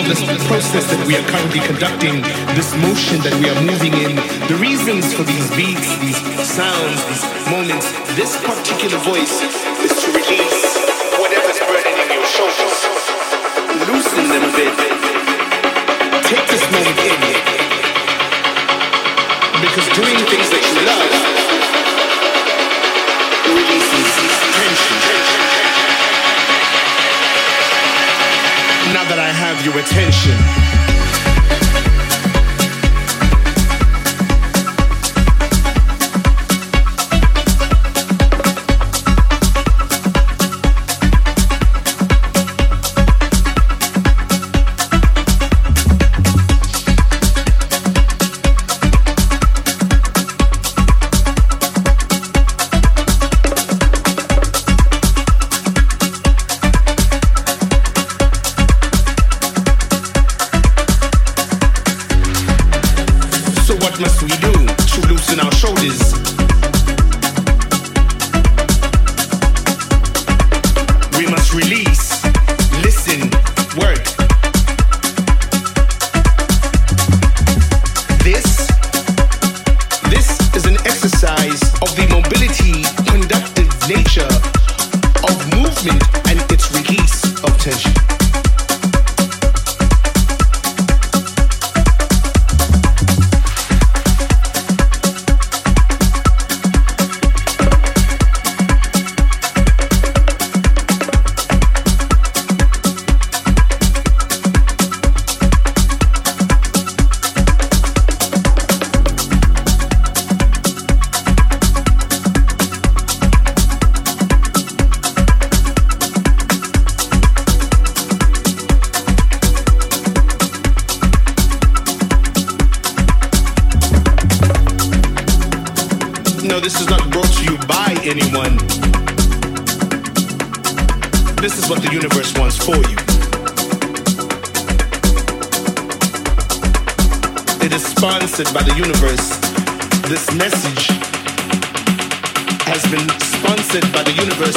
of this process that we are currently conducting, this motion that we are moving in, the reasons for these beats, these sounds, these moments, this particular voice is to release whatever's burdening your shoulders. Loosen them a bit. Take this moment in. Because doing things that you love now that I have your attention.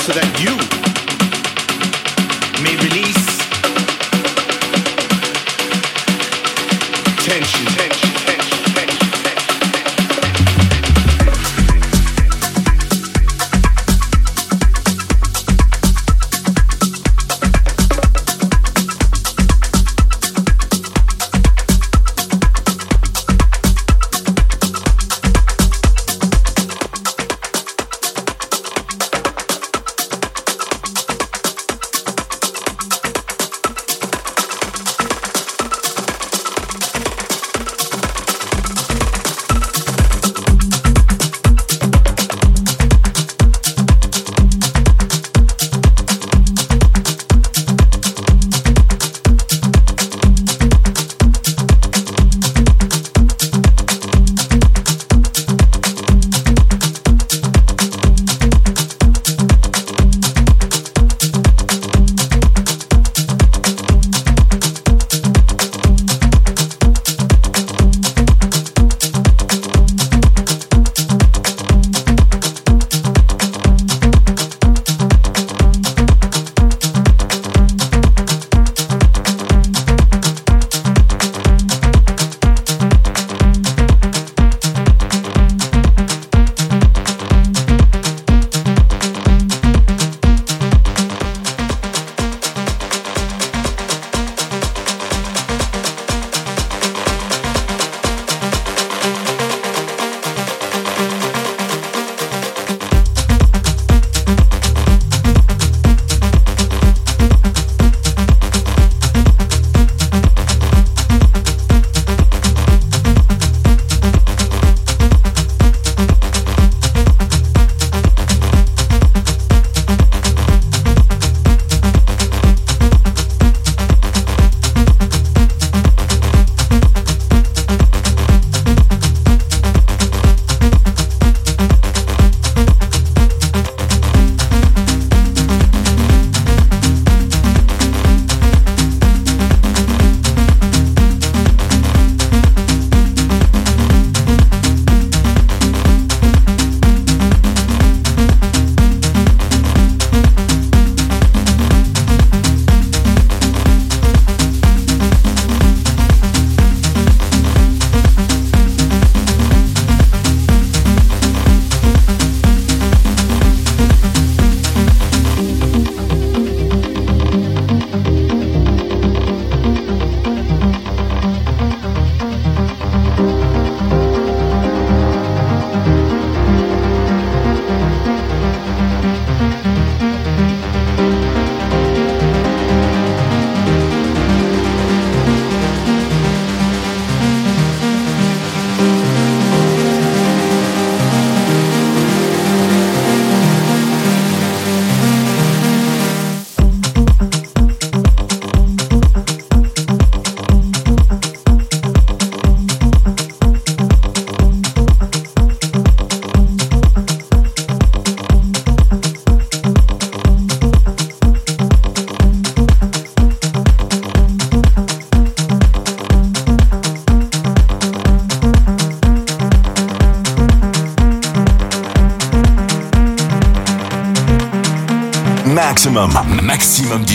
so that you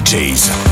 DJs.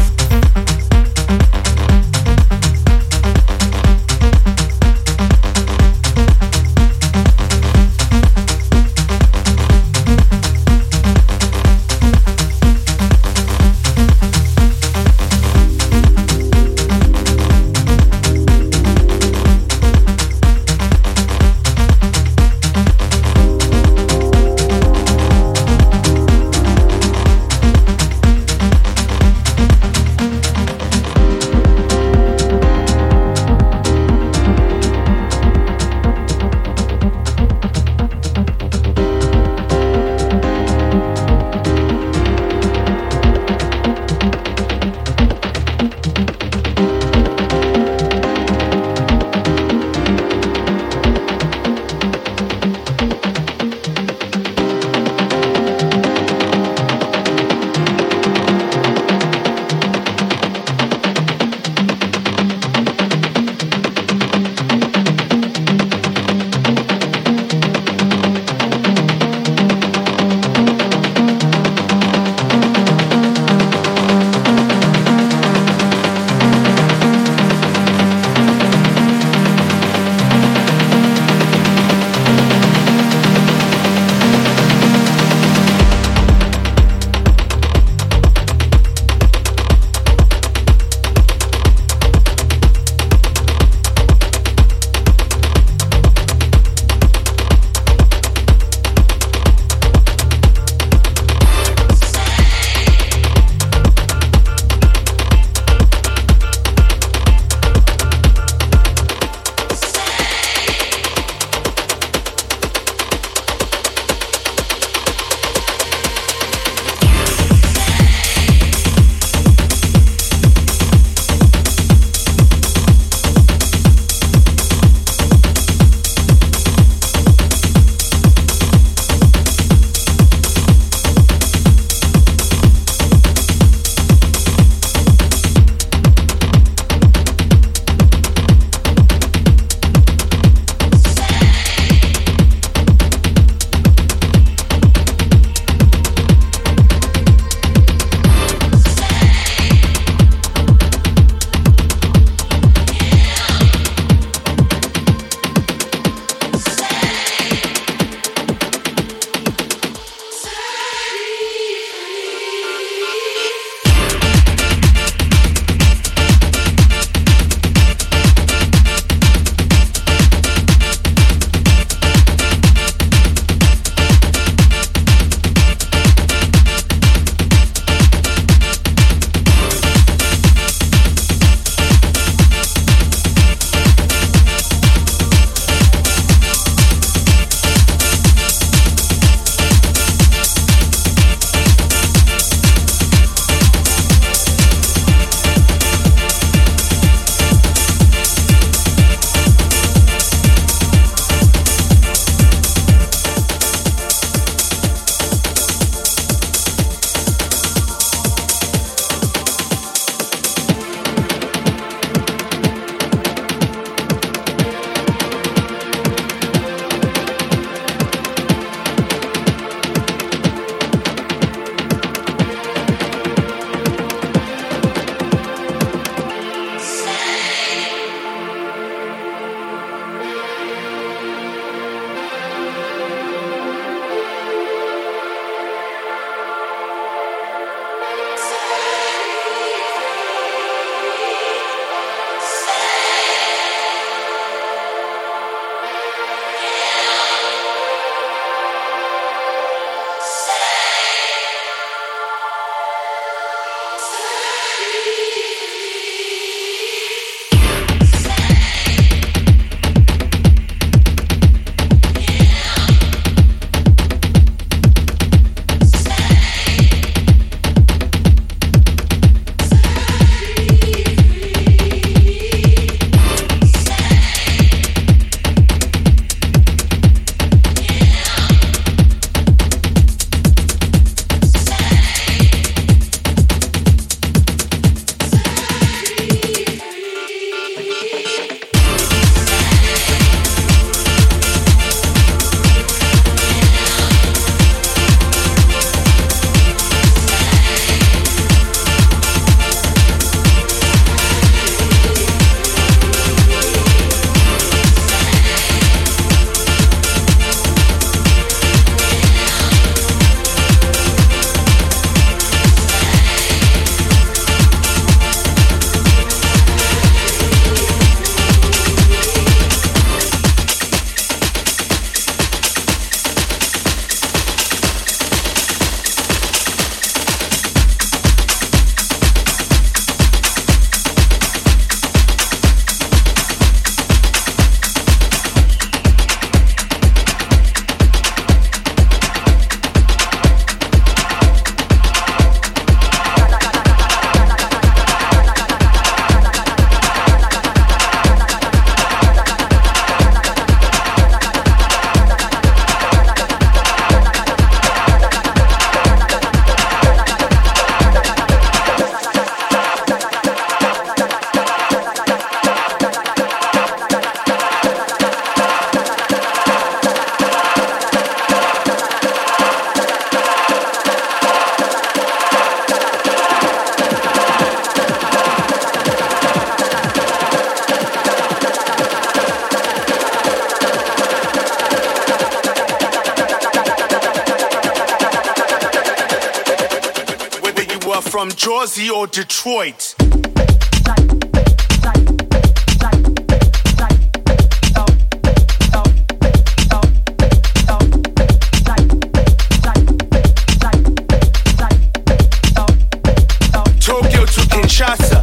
Kinshasa.